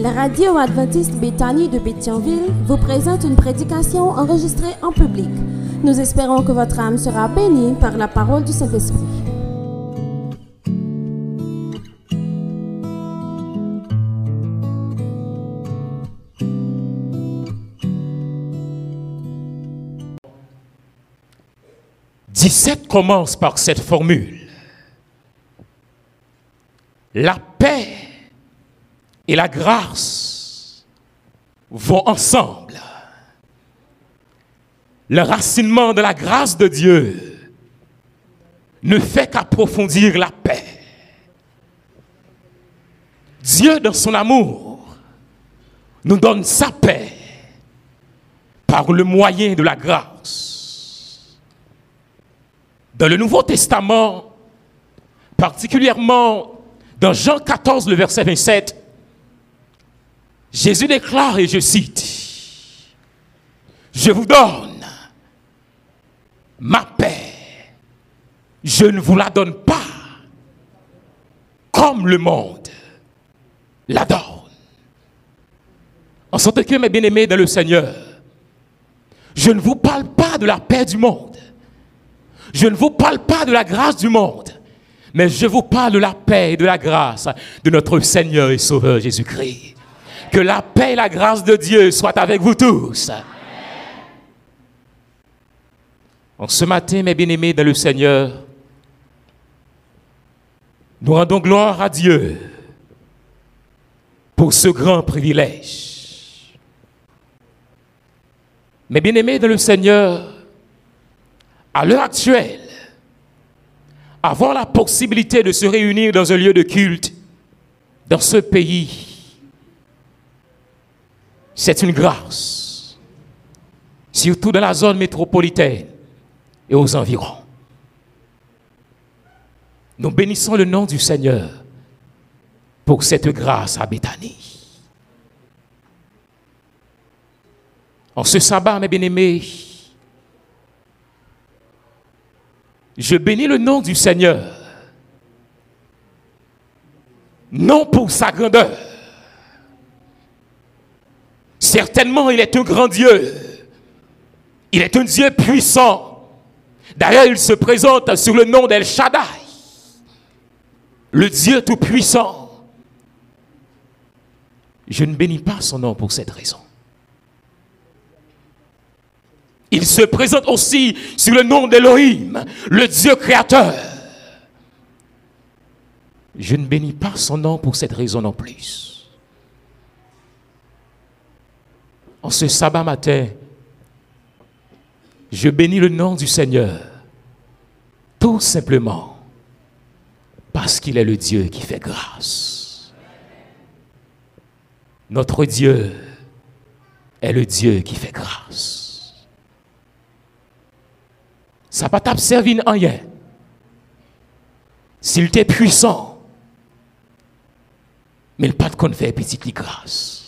La radio adventiste Béthanie de Béthionville vous présente une prédication enregistrée en public. Nous espérons que votre âme sera bénie par la parole du Saint-Esprit. « 17 commence par cette formule. La paix et la grâce vont ensemble. Le racinement de la grâce de Dieu ne fait qu'approfondir la paix. Dieu, dans son amour, nous donne sa paix par le moyen de la grâce. Dans le Nouveau Testament, particulièrement dans Jean 14, le verset 27, Jésus déclare, et je cite, Je vous donne ma paix, je ne vous la donne pas comme le monde la donne. En sorte que, mes bien-aimés dans le Seigneur, je ne vous parle pas de la paix du monde. Je ne vous parle pas de la grâce du monde. Mais je vous parle de la paix et de la grâce de notre Seigneur et Sauveur Jésus-Christ. Que la paix et la grâce de Dieu soient avec vous tous. En ce matin, mes bien-aimés dans le Seigneur, nous rendons gloire à Dieu pour ce grand privilège. Mes bien-aimés dans le Seigneur, à l'heure actuelle, avoir la possibilité de se réunir dans un lieu de culte dans ce pays, c'est une grâce, surtout dans la zone métropolitaine et aux environs. Nous bénissons le nom du Seigneur pour cette grâce à Béthanie. En ce sabbat, mes bien-aimés, je bénis le nom du Seigneur, non pour sa grandeur. Certainement, il est un grand Dieu. Il est un Dieu puissant. D'ailleurs, il se présente sous le nom d'El Shaddai, le Dieu tout-puissant. Je ne bénis pas son nom pour cette raison. Il se présente aussi sous le nom d'Elohim, le Dieu créateur. Je ne bénis pas son nom pour cette raison non plus. En ce sabbat matin, je bénis le nom du Seigneur, tout simplement parce qu'il est le Dieu qui fait grâce. Notre Dieu est le Dieu qui fait grâce. Ça va pas servir en rien. S'il était puissant, mais il pas de fait petite grâce.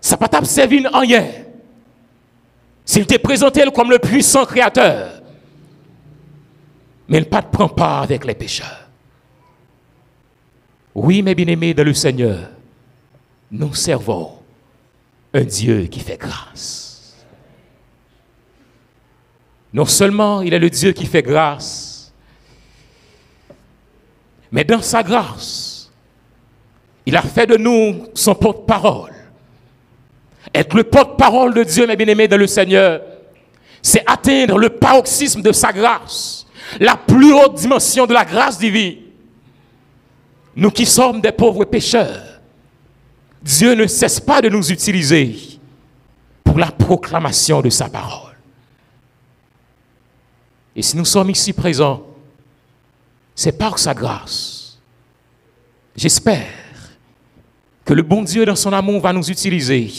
Ça pas servir en rien. S'il était présenté comme le puissant créateur, mais il pas de prend part avec les pécheurs. Oui, mes bien-aimés dans le Seigneur, nous servons un Dieu qui fait grâce. Non seulement il est le Dieu qui fait grâce, mais dans sa grâce, il a fait de nous son porte-parole. Être le porte-parole de Dieu, mes bien-aimés, dans le Seigneur, c'est atteindre le paroxysme de sa grâce, la plus haute dimension de la grâce divine. Nous qui sommes des pauvres pécheurs, Dieu ne cesse pas de nous utiliser pour la proclamation de sa parole. Et si nous sommes ici présents, c'est par sa grâce. J'espère que le bon Dieu, dans son amour, va nous utiliser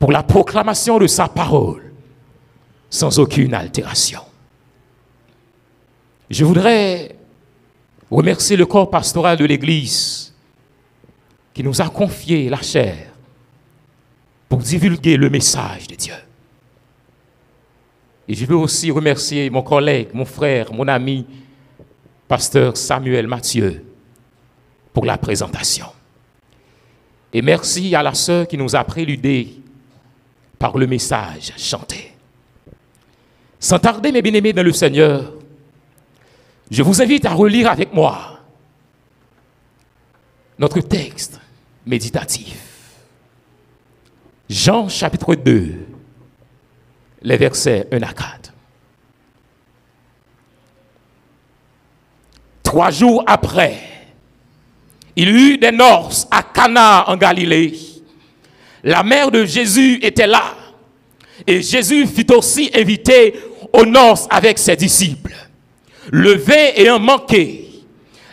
pour la proclamation de sa parole sans aucune altération. Je voudrais remercier le corps pastoral de l'Église qui nous a confié la chair pour divulguer le message de Dieu. Et je veux aussi remercier mon collègue, mon frère, mon ami, pasteur Samuel Mathieu, pour la présentation. Et merci à la sœur qui nous a préludé par le message chanté. Sans tarder, mes bien-aimés dans le Seigneur, je vous invite à relire avec moi notre texte méditatif. Jean chapitre 2, les versets 1 à 4. Trois jours après, il y eut des noces à Cana en Galilée. La mère de Jésus était là. Et Jésus fut aussi invité aux noces avec ses disciples. Le vin ayant manqué,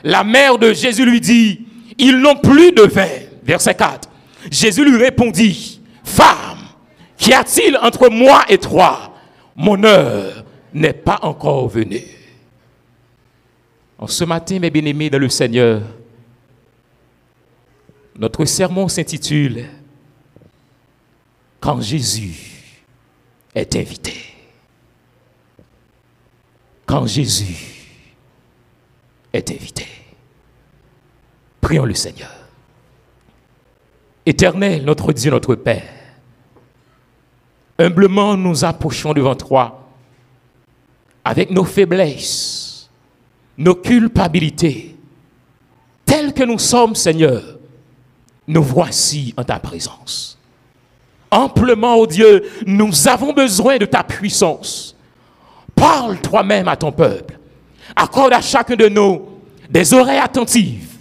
la mère de Jésus lui dit, ils n'ont plus de vin. Verset 4. Jésus lui répondit, Femme, qu'y a-t-il entre moi et toi? Mon heure n'est pas encore venue. En ce matin, mes bien-aimés dans le Seigneur, notre sermon s'intitule Quand Jésus est invité. Quand Jésus est invité. Prions le Seigneur. Éternel, notre Dieu, notre Père, humblement nous approchons devant toi avec nos faiblesses, nos culpabilités, tels que nous sommes, Seigneur nous voici en ta présence. Amplement, ô Dieu, nous avons besoin de ta puissance. Parle toi-même à ton peuple. Accorde à chacun de nous des oreilles attentives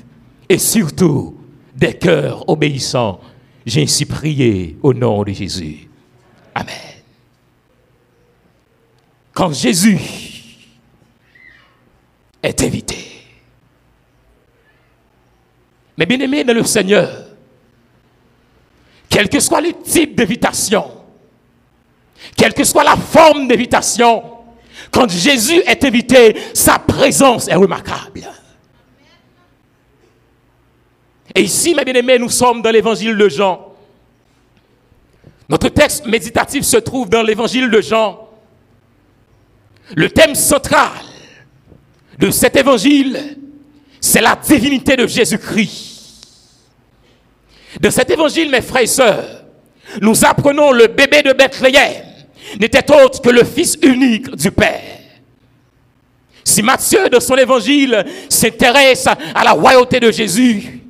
et surtout des cœurs obéissants. J'ai ainsi prié au nom de Jésus. Amen. Quand Jésus est invité, mais bien aimé dans le Seigneur, quel que soit le type d'évitation, quelle que soit la forme d'évitation, quand Jésus est invité, sa présence est remarquable. Et ici, mes bien-aimés, nous sommes dans l'évangile de Jean. Notre texte méditatif se trouve dans l'évangile de Jean. Le thème central de cet évangile, c'est la divinité de Jésus-Christ. De cet évangile, mes frères et sœurs, nous apprenons le bébé de Bethléem n'était autre que le fils unique du Père. Si Matthieu, de son évangile, s'intéresse à la royauté de Jésus,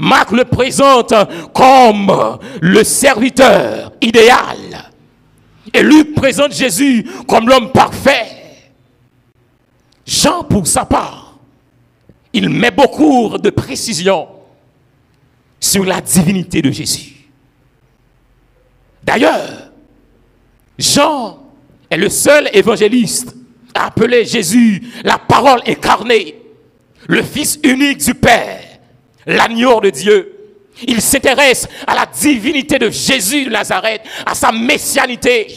Marc le présente comme le serviteur idéal. Et Luc présente Jésus comme l'homme parfait. Jean, pour sa part, il met beaucoup de précision sur la divinité de Jésus. D'ailleurs, Jean est le seul évangéliste à appeler Jésus la parole incarnée, le Fils unique du Père, l'agneau de Dieu. Il s'intéresse à la divinité de Jésus de Nazareth, à sa messianité.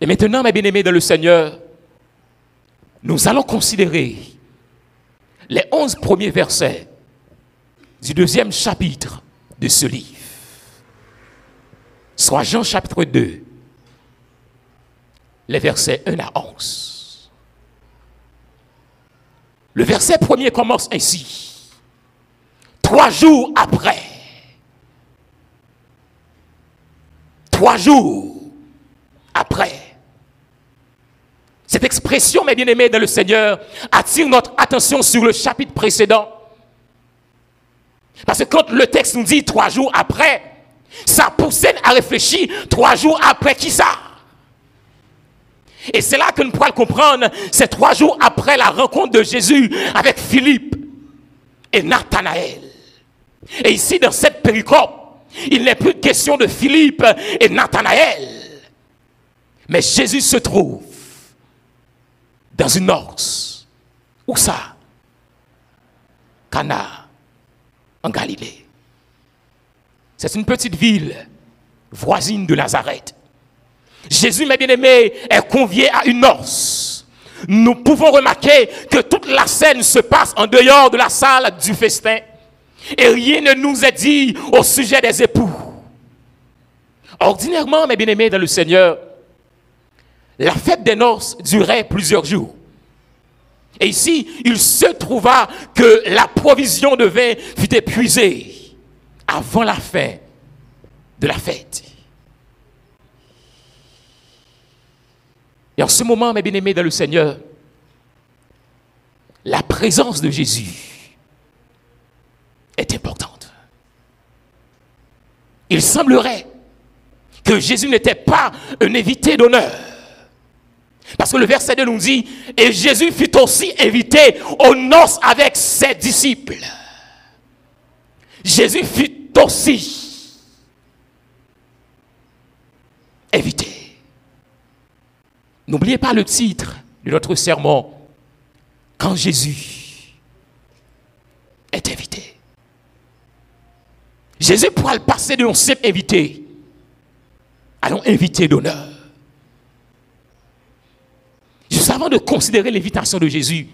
Et maintenant, mes bien-aimés dans le Seigneur, nous allons considérer les onze premiers versets du deuxième chapitre de ce livre, soit Jean chapitre 2, les versets 1 à 11. Le verset premier commence ainsi. Trois jours après, trois jours après, cette expression, mes bien-aimés dans le Seigneur, attire notre attention sur le chapitre précédent parce que quand le texte nous dit trois jours après, ça pousse à réfléchir trois jours après qui ça? Et c'est là que nous pourrons comprendre, c'est trois jours après la rencontre de Jésus avec Philippe et Nathanaël. Et ici, dans cette péricope, il n'est plus question de Philippe et Nathanaël. Mais Jésus se trouve dans une orse. Où ça? Cana en Galilée. C'est une petite ville voisine de Nazareth. Jésus, mes bien-aimés, est convié à une noce. Nous pouvons remarquer que toute la scène se passe en dehors de la salle du festin. Et rien ne nous est dit au sujet des époux. Ordinairement, mes bien-aimés dans le Seigneur, la fête des noces durait plusieurs jours. Et ici, il se trouva que la provision de vin fut épuisée avant la fin de la fête. Et en ce moment, mes bien-aimés dans le Seigneur, la présence de Jésus est importante. Il semblerait que Jésus n'était pas un invité d'honneur. Parce que le verset 2 nous dit, et Jésus fut aussi invité aux noces avec ses disciples. Jésus fut aussi invité. N'oubliez pas le titre de notre sermon, quand Jésus est invité. Jésus pourra le passer de un simple invité à un invité d'honneur. Juste avant de considérer l'invitation de Jésus,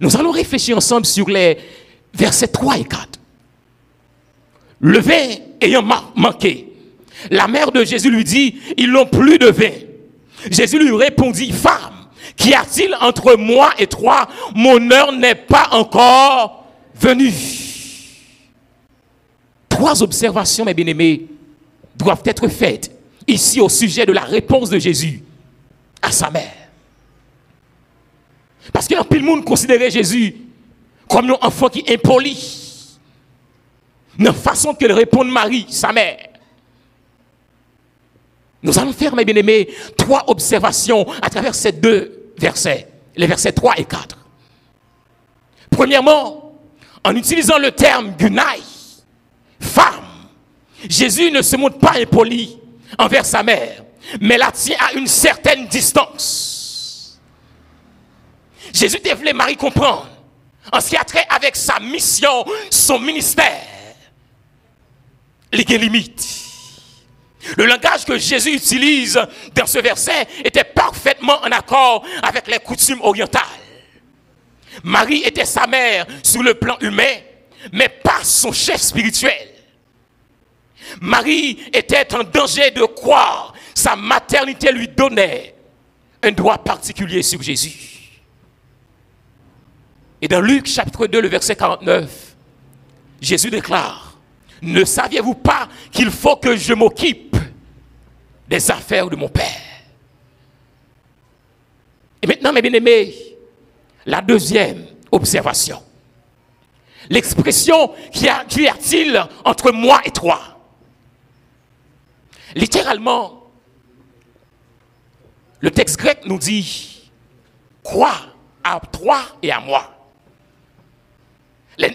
nous allons réfléchir ensemble sur les versets 3 et 4. Le vin ayant manqué, la mère de Jésus lui dit, ils n'ont plus de vin. Jésus lui répondit, femme, qu'y a-t-il entre moi et toi? Mon heure n'est pas encore venue. Trois observations, mes bien-aimés, doivent être faites ici au sujet de la réponse de Jésus à sa mère. Parce qu'un pile monde considérait Jésus comme un enfant qui est impoli. Une façon que répondre Marie, sa mère. Nous allons faire, mes bien-aimés, trois observations à travers ces deux versets, les versets 3 et 4. Premièrement, en utilisant le terme gunaï, femme, Jésus ne se montre pas impoli envers sa mère, mais la tient à une certaine distance. Jésus devait Marie comprendre en ce qui a trait avec sa mission, son ministère, les limites. Le langage que Jésus utilise dans ce verset était parfaitement en accord avec les coutumes orientales. Marie était sa mère sur le plan humain, mais pas son chef spirituel. Marie était en danger de croire sa maternité lui donnait un droit particulier sur Jésus. Et dans Luc chapitre 2, le verset 49, Jésus déclare, ne saviez-vous pas qu'il faut que je m'occupe des affaires de mon Père? Et maintenant, mes bien-aimés, la deuxième observation. L'expression qu'y a-t-il entre moi et toi? Littéralement, le texte grec nous dit quoi à toi et à moi.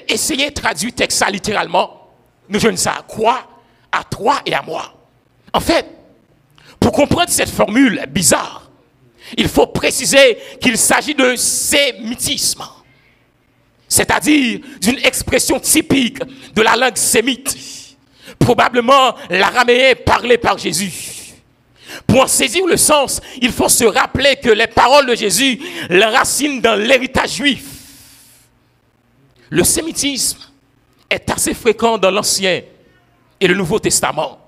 Essayez de traduire ça littéralement. Nous je ça quoi à toi et à moi. En fait, pour comprendre cette formule bizarre, il faut préciser qu'il s'agit de sémitisme, c'est-à-dire d'une expression typique de la langue sémite probablement l'araméen parlé par Jésus. Pour en saisir le sens, il faut se rappeler que les paroles de Jésus l'enracinent dans l'héritage juif. Le sémitisme est assez fréquent dans l'Ancien et le Nouveau Testament.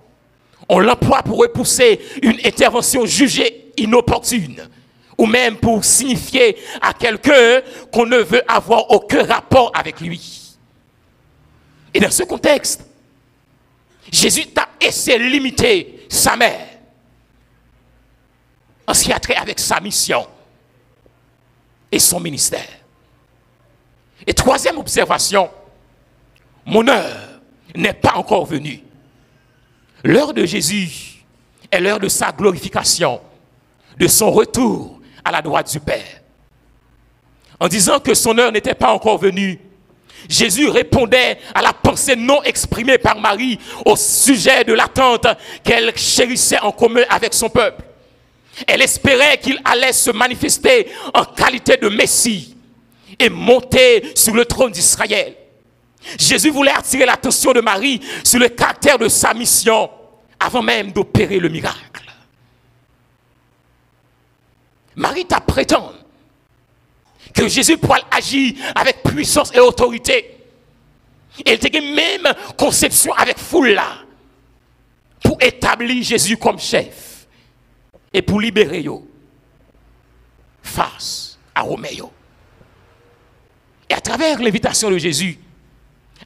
On l'emploie pour repousser une intervention jugée inopportune ou même pour signifier à quelqu'un qu'on ne veut avoir aucun rapport avec lui. Et dans ce contexte, Jésus t'a essayé de limiter sa mère en ce qui a trait avec sa mission et son ministère. Et troisième observation, mon heure n'est pas encore venue. L'heure de Jésus est l'heure de sa glorification, de son retour à la droite du Père. En disant que son heure n'était pas encore venue, Jésus répondait à la pensée non exprimée par Marie au sujet de l'attente qu'elle chérissait en commun avec son peuple. Elle espérait qu'il allait se manifester en qualité de Messie et monter sur le trône d'Israël. Jésus voulait attirer l'attention de Marie sur le caractère de sa mission avant même d'opérer le miracle. Marie t'a prétend que Jésus pourrait agir avec puissance et autorité. Elle a même conception avec foule là pour établir Jésus comme chef et pour libérer eux face à Roméo. Et à travers l'invitation de Jésus,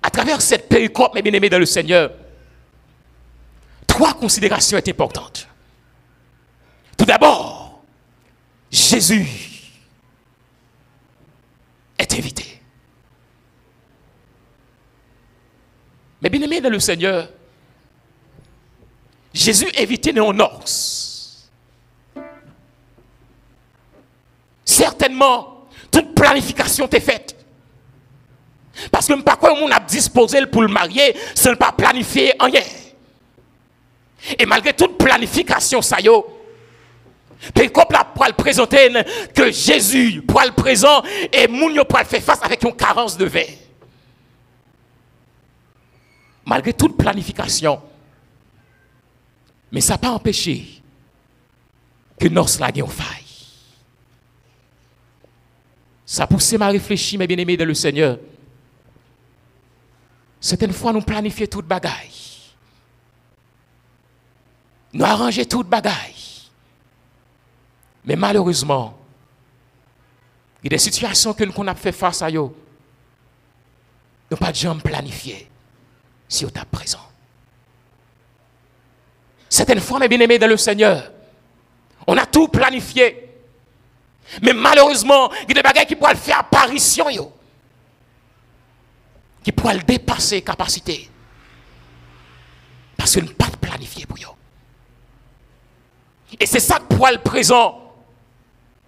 à travers cette péricope, mes bien-aimés dans le Seigneur, trois considérations sont importantes. Tout d'abord, Jésus est invité. Mais bien aimés dans le Seigneur, Jésus invité dans Norse. Certainement, toute planification est faite. Parce que pas quoi on a disposé pour le marier, n'est pas planifié rien. Et malgré toute planification, ça y est, comme la pour le présenter que Jésus pour présent et Mounio pour le faire face avec une carence de vin. Malgré toute planification, mais ça n'a pas empêché que nos la ait faille. Ça a poussé ma réfléchir, mes bien-aimés de le Seigneur. Certaines fois, nous planifions toute bagaille. Nous arrangeons toute bagaille. Mais malheureusement, il y a des situations que nous avons fait face à eux. Nous pas de jamais planifié si on est présent. Certaines fois, mes bien-aimés dans le Seigneur, on a tout planifié. Mais malheureusement, il y a des bagages qui pourraient faire apparition, yo, qui pourraient dépasser capacité. Parce que nous pas planifié pour eux. Et c'est ça que pour le présent,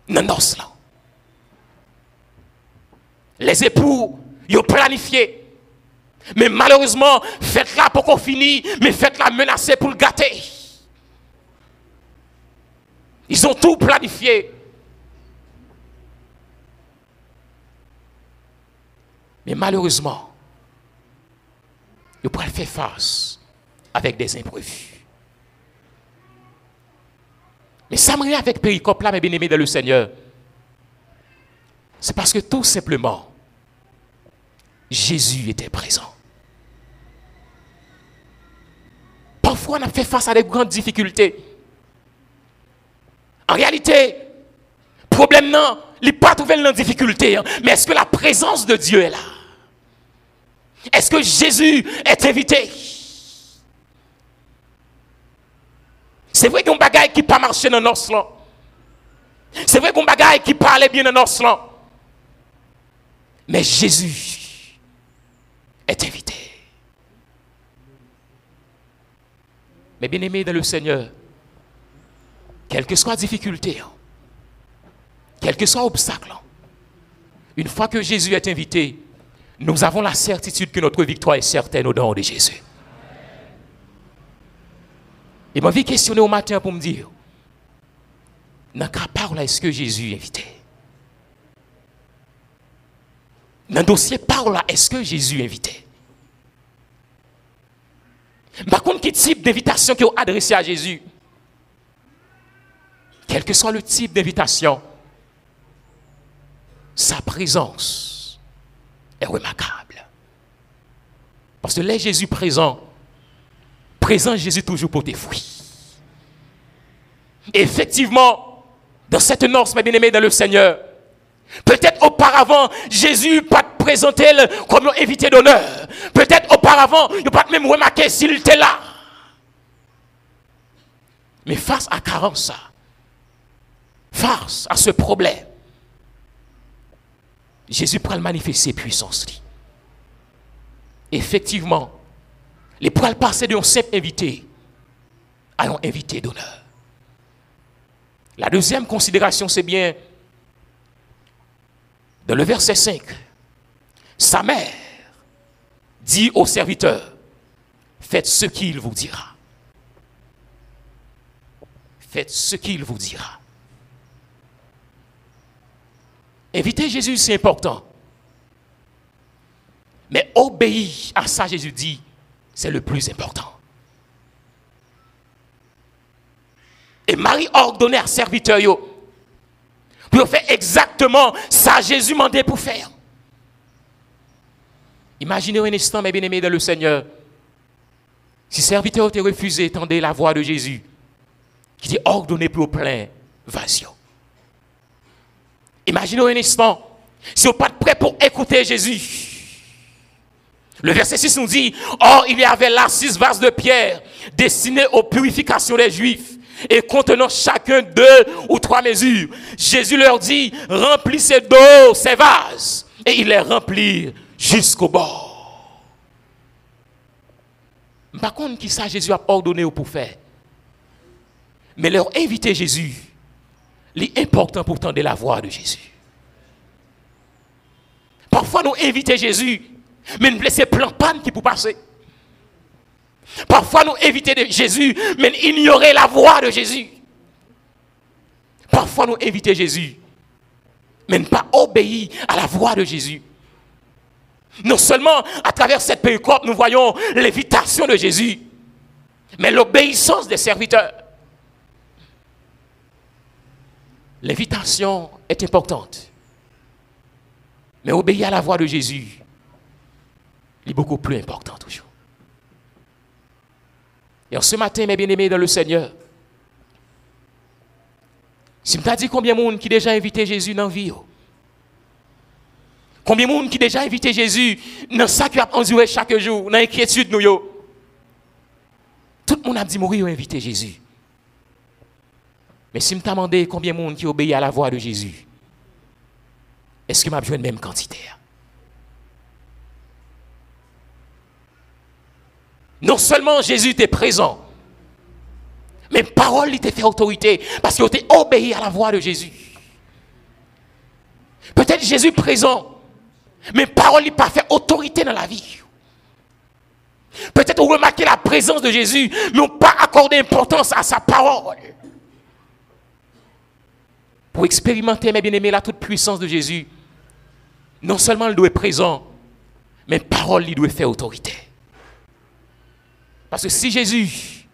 non, là. Les époux, ils ont planifié. Mais malheureusement, faites-la pour qu'on finisse, mais faites-la menacer pour le gâter. Ils ont tout planifié. Mais malheureusement, ils pourraient faire face avec des imprévus. Mais me avec Péricope là, mes bien-aimés dans le Seigneur. C'est parce que tout simplement, Jésus était présent. Parfois, on a fait face à des grandes difficultés. En réalité, problème non, il n'est pas trouvé dans difficulté, hein. mais est-ce que la présence de Dieu est là? Est-ce que Jésus est invité? C'est vrai qu'on bagaille qui pas marché dans nos C'est vrai qu'on bagaille qui parlait bien dans nos Mais Jésus est invité. Mais bien aimé dans le Seigneur, quelle que soit la difficulté, hein, quel que soit l'obstacle, hein, une fois que Jésus est invité, nous avons la certitude que notre victoire est certaine au nom de Jésus. Et m'a vie questionner au matin pour me dire, dans quel parole est-ce que Jésus est invité? Dans le dossier parole est-ce que Jésus est invité? Par contre, quel type d'invitation qui est adressée à Jésus? Quel que soit le type d'invitation, sa présence est remarquable. Parce que là, Jésus présent, présent Jésus toujours pour tes fruits. Effectivement, dans cette noce, mes bien-aimés dans le Seigneur, peut-être auparavant, Jésus pas présenté comme invité d'honneur. Peut-être auparavant, il pas même remarqué s'il était là. Mais face à carence, face à ce problème, Jésus le manifester puissance. Effectivement, les poils passer de un simple invité à un invité d'honneur. La deuxième considération, c'est bien, dans le verset 5, sa mère dit au serviteur, faites ce qu'il vous dira. Faites ce qu'il vous dira. Inviter Jésus, c'est important. Mais obéir à ça, Jésus dit, c'est le plus important. Et Marie a ordonné à serviteur pour faire exactement ça Jésus m'a demandé pour faire. Imaginez un instant, mes bien-aimés dans le Seigneur, si serviteur t'a refusé, tendez la voix de Jésus, qui dit ordonné pour plein, vas Imaginez un instant, si vous n'êtes pas prêt pour écouter Jésus. Le verset 6 nous dit, Or il y avait là six vases de pierre destinés aux purifications des Juifs et contenant chacun deux ou trois mesures. Jésus leur dit, remplissez d'eau ces vases. Et ils les remplirent jusqu'au bord. Par contre, qui ça Jésus a ordonné pour faire? Mais leur inviter Jésus, l'important pour tendre la voix de Jésus. Parfois, nous inviter Jésus, mais nous laisser plein panne qui peut passer. Parfois, nous éviter Jésus, mais ignorer la voix de Jésus. Parfois, nous éviter Jésus, mais ne pas obéir à la voix de Jésus. Non seulement à travers cette péricope, nous voyons l'évitation de Jésus, mais l'obéissance des serviteurs. L'évitation est importante. Mais obéir à la voix de Jésus est beaucoup plus important toujours. Et ce matin, mes bien-aimés dans le Seigneur, si je dit combien de monde qui déjà invité Jésus dans la vie, oh? combien de monde qui déjà invité Jésus dans ça qui a enduré chaque jour, dans l'inquiétude nous Tout le monde a dit mourir invité Jésus. Mais si je me demandé combien de monde qui obéit à la voix de Jésus, est-ce que m'a besoin de même quantité? Non seulement Jésus était présent, mais parole était fait autorité parce qu'il était obéi à la voix de Jésus. Peut-être Jésus présent, mais parole n'est pas fait autorité dans la vie. Peut-être on remarquez la présence de Jésus, mais on pas accordé importance à sa parole. Pour expérimenter, mes bien-aimés, la toute puissance de Jésus, non seulement il doit être présent, mais parole, il doit faire autorité. Parce que si Jésus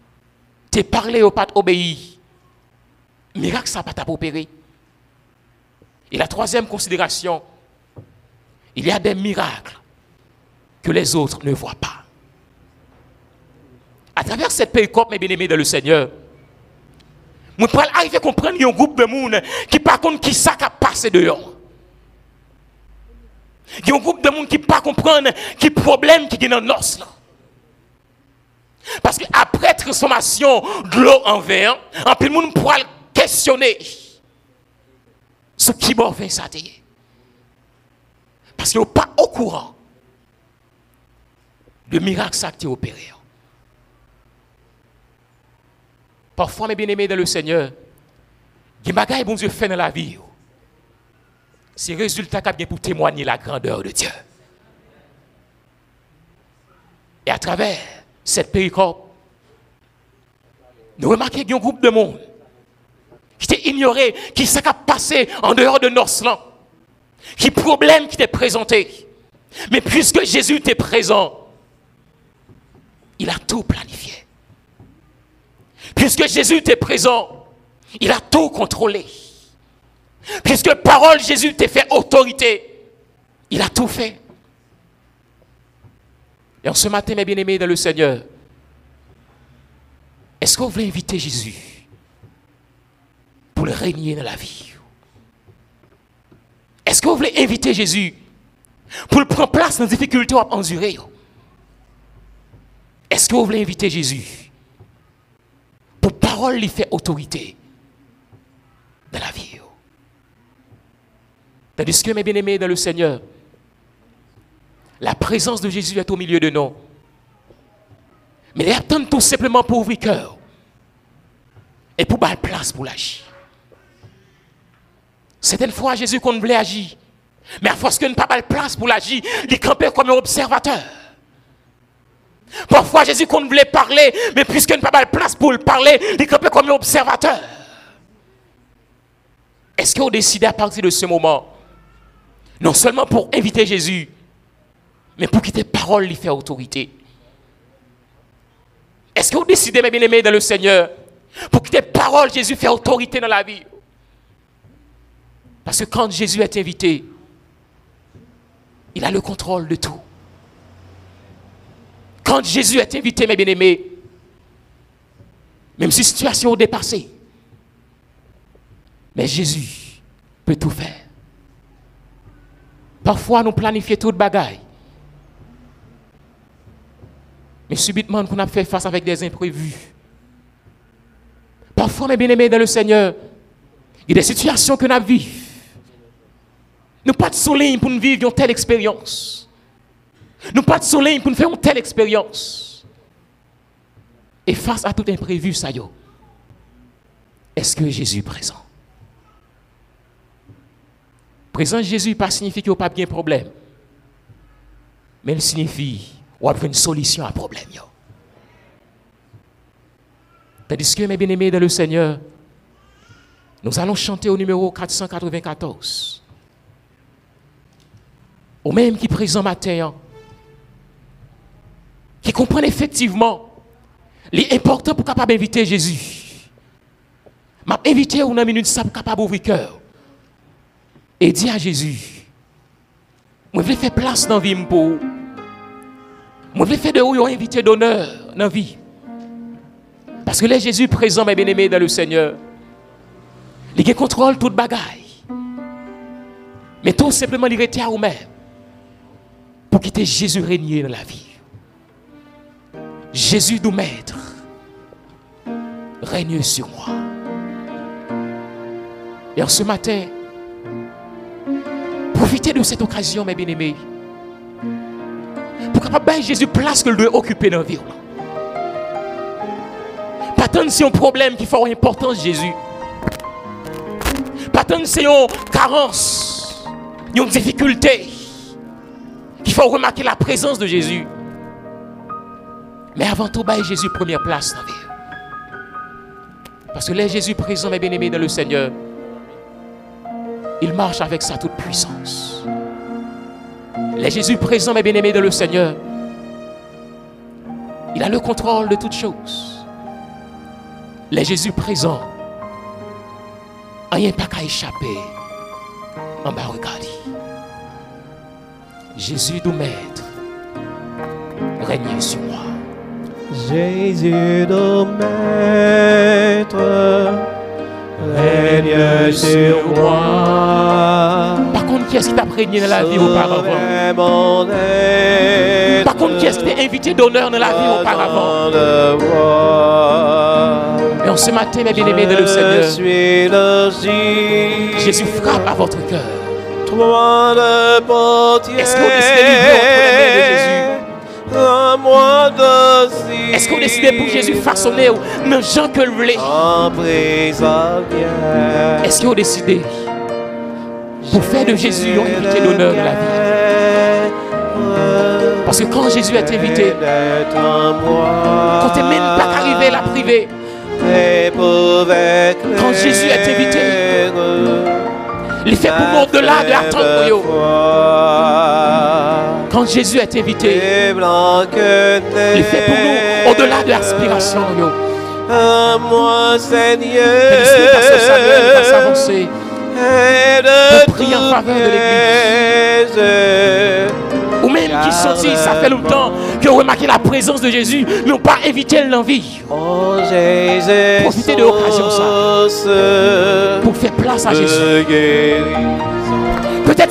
t'a parlé au pas obéi, miracle ça pas opéré. Et la troisième considération, il y a des miracles que les autres ne voient pas. À travers cette péricope, mes bien-aimés dans le Seigneur, nous pouvons arriver à comprendre un groupe de monde qui par contre qui ça a passé dehors. Il y a un groupe de monde qui pas comprendre qui problème qui est dans nos. Parce qu'après transformation de l'eau en vin, en plus, monde questionner ce qui m'a fait ça. Parce qu'il n'est pas au courant de miracle qui est opéré. Parfois, mes bien-aimés dans le Seigneur, des bon Dieu fait dans la vie. C'est résultat qui pour témoigner la grandeur de Dieu. Et à travers cette péricope, nous remarquons qu'il y a un groupe de monde qui était ignoré, qui s'est passé en dehors de Norslan, qui problème qui était présenté. Mais puisque Jésus était présent, il a tout planifié. Puisque Jésus était présent, il a tout contrôlé. Puisque parole Jésus t'a fait autorité, il a tout fait. Et en ce matin, mes bien-aimés dans le Seigneur, est-ce que vous voulez inviter Jésus pour le régner dans la vie? Est-ce que vous voulez inviter Jésus pour le prendre place dans les difficultés à endurer Est-ce que vous voulez inviter Jésus parole lui faire autorité dans la vie Tandis que mes bien-aimés dans le Seigneur, la présence de Jésus est au milieu de nous. Mais il attend tout simplement pour ouvrir cœur. Et pour la place pour l'agir. Certaines fois, Jésus qu'on voulait agir. Mais à force qu'il n'a pas de place pour l'agir, il campait comme un observateur. Parfois, Jésus qu'on voulait parler, mais puisqu'il n'a pas de place pour le parler, il campait comme un observateur. Est-ce qu'on décide à partir de ce moment, non seulement pour inviter Jésus, mais pour quitter parole lui faire autorité? Est-ce que vous décidez, mes bien-aimés, dans le Seigneur, pour quitter parole, Jésus fait autorité dans la vie? Parce que quand Jésus est invité, il a le contrôle de tout. Quand Jésus est invité, mes bien-aimés, même si situation est dépassée, mais Jésus peut tout faire. Parfois, nous planifions toute bagaille. Mais subitement, nous avons fait face avec des imprévus. Parfois, mes bien-aimés dans le Seigneur, il y a des situations que nous vivons. Nous pas de soleil pour nous vivre une telle expérience. Nous pas de soleil pour nous faire une telle expérience. Et face à tout imprévu, ça y est, est-ce que Jésus est présent? Présent Jésus pas signifie qu'il n'y a pas bien problème. Mais il signifie y a une solution à problème. Tandis que, mes bien-aimés dans le Seigneur, nous allons chanter au numéro 494. Au même qui présent matin, qui comprennent effectivement l'important pour capable inviter Jésus. M'a invité une minute ça pour capable ouvrir cœur. Et dit à Jésus, moi je faire place dans la vie pour moi faire de vous un invité d'honneur dans la vie. Parce que là Jésus présent mes bien-aimés dans le Seigneur. Il contrôle toute bagaille. Mais tout simplement il était à vous-même pour quitter Jésus régner dans la vie. Jésus nous maître règne sur moi. Et en ce matin, profitez de cette occasion, mes bien-aimés, pour que Jésus place que le doit occuper dans vie. Pas tant c'est un problème qui fait importance Jésus. Pas tant c'est une carence, une difficulté qu'il faut remarquer la présence de Jésus. Mais avant tout, bah, Jésus première place dans la vie. Parce que là, Jésus présent, mes bien-aimés, dans le Seigneur, il marche avec sa toute puissance. Les Jésus présent, mes bien-aimés, dans le Seigneur, il a le contrôle de toutes choses. Les Jésus présent, rien pas qu'à échapper en bas, regardez. Jésus, nous maître, règne sur moi. Jésus, nos maîtres, règne sur moi. Par contre, qui est-ce qui t'a régné dans la vie auparavant? Par contre, qui est-ce qui t'a invité d'honneur dans la vie auparavant? Et en ce matin, mes bien-aimés de le Je Seigneur, Jésus, frappe à votre cœur. Est-ce que vous de Jésus? Est-ce qu'on décide pour Jésus façonner dans gens que En prisonnier. Est-ce qu'on décide pour faire de Jésus un invité d'honneur de la vie? Parce que quand Jésus est invité, quand tu n'es même pas arrivé à la privée, Quand Jésus est invité, il fait pour au-delà de l'attente. yo. Quand Jésus est invité, il fait pour nous au-delà de l'aspiration. yo. moi Seigneur pasteur Samuel va s'avancer. pour prier en faveur de l'Église. Ou même qui sentit, ça fait longtemps que vous remarquez la présence de Jésus, mais n'ont pas invité l'envie Oh Jésus, Profitez de l'occasion, ça. pour faire place à Jésus.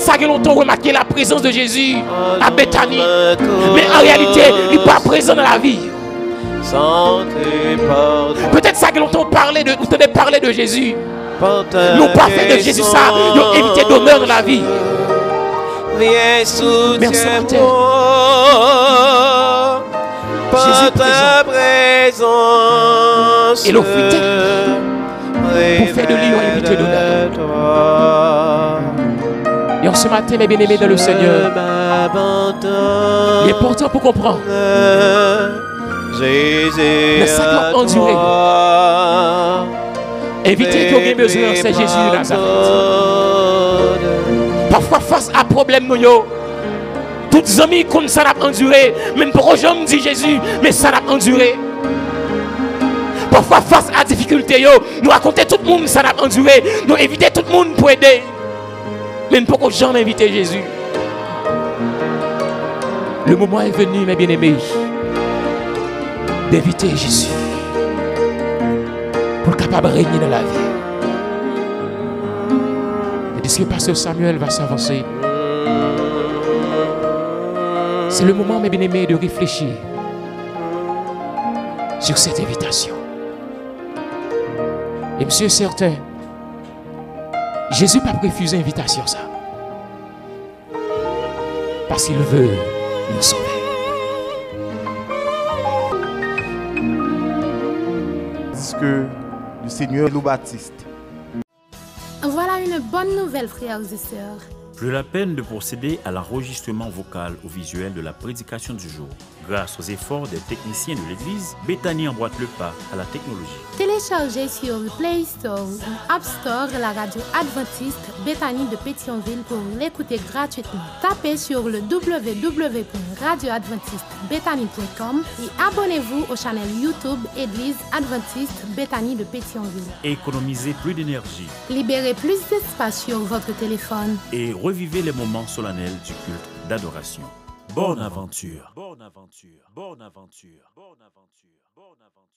Ça fait longtemps vous remarquez la présence de Jésus à Bethanie, mais en réalité, il n'est pas présent dans la vie. Peut-être ça fait longtemps vous parlez de, vous parler de Jésus, n'ont pas fait de Jésus ça, ont invité d'honneur dans la vie. Merci, Jésus ta présence. Et l'offre pour faire de lui un invité d'honneur. Ce matin, mes bien-aimés dans le Seigneur, il est important pour comprendre. Jésus, Le sac enduré. Inviter qui aurait besoin, c'est Jésus de Nazareth. Parfois, face à problème, nous, toutes les amis comme ça n'a enduré, même pour aujourd'hui, dit Jésus, mais ça n'a enduré. Parfois, face à difficulté, yo, nous raconter tout le monde ça n'a enduré, nous inviter tout le monde pour aider. Même pour que j'en invité Jésus. Le moment est venu, mes bien-aimés, d'inviter Jésus pour le capable de régner dans la vie. Et d'ici que Pasteur Samuel va s'avancer, C'est le moment, mes bien-aimés, de réfléchir sur cette invitation. Et monsieur certain, Jésus n'a pas refusé l'invitation ça. Parce qu'il veut nous sauver. que le Seigneur nous baptiste. Voilà une bonne nouvelle, frères et sœurs. Plus la peine de procéder à l'enregistrement vocal ou visuel de la prédication du jour. Grâce aux efforts des techniciens de l'Église, Bethany emboîte le pas à la technologie. Téléchargez sur le Play Store ou App Store la radio adventiste Bethany de Pétionville pour l'écouter gratuitement. Tapez sur le www.radioadventistebethany.com et abonnez-vous au channel YouTube Église Adventiste Bethany de Pétionville. Économisez plus d'énergie Libérez plus d'espace sur votre téléphone. et revivez les moments solennels du culte d'adoration. Bonne aventure. Bonne aventure. Bonne aventure. Bonne aventure. Bonne aventure.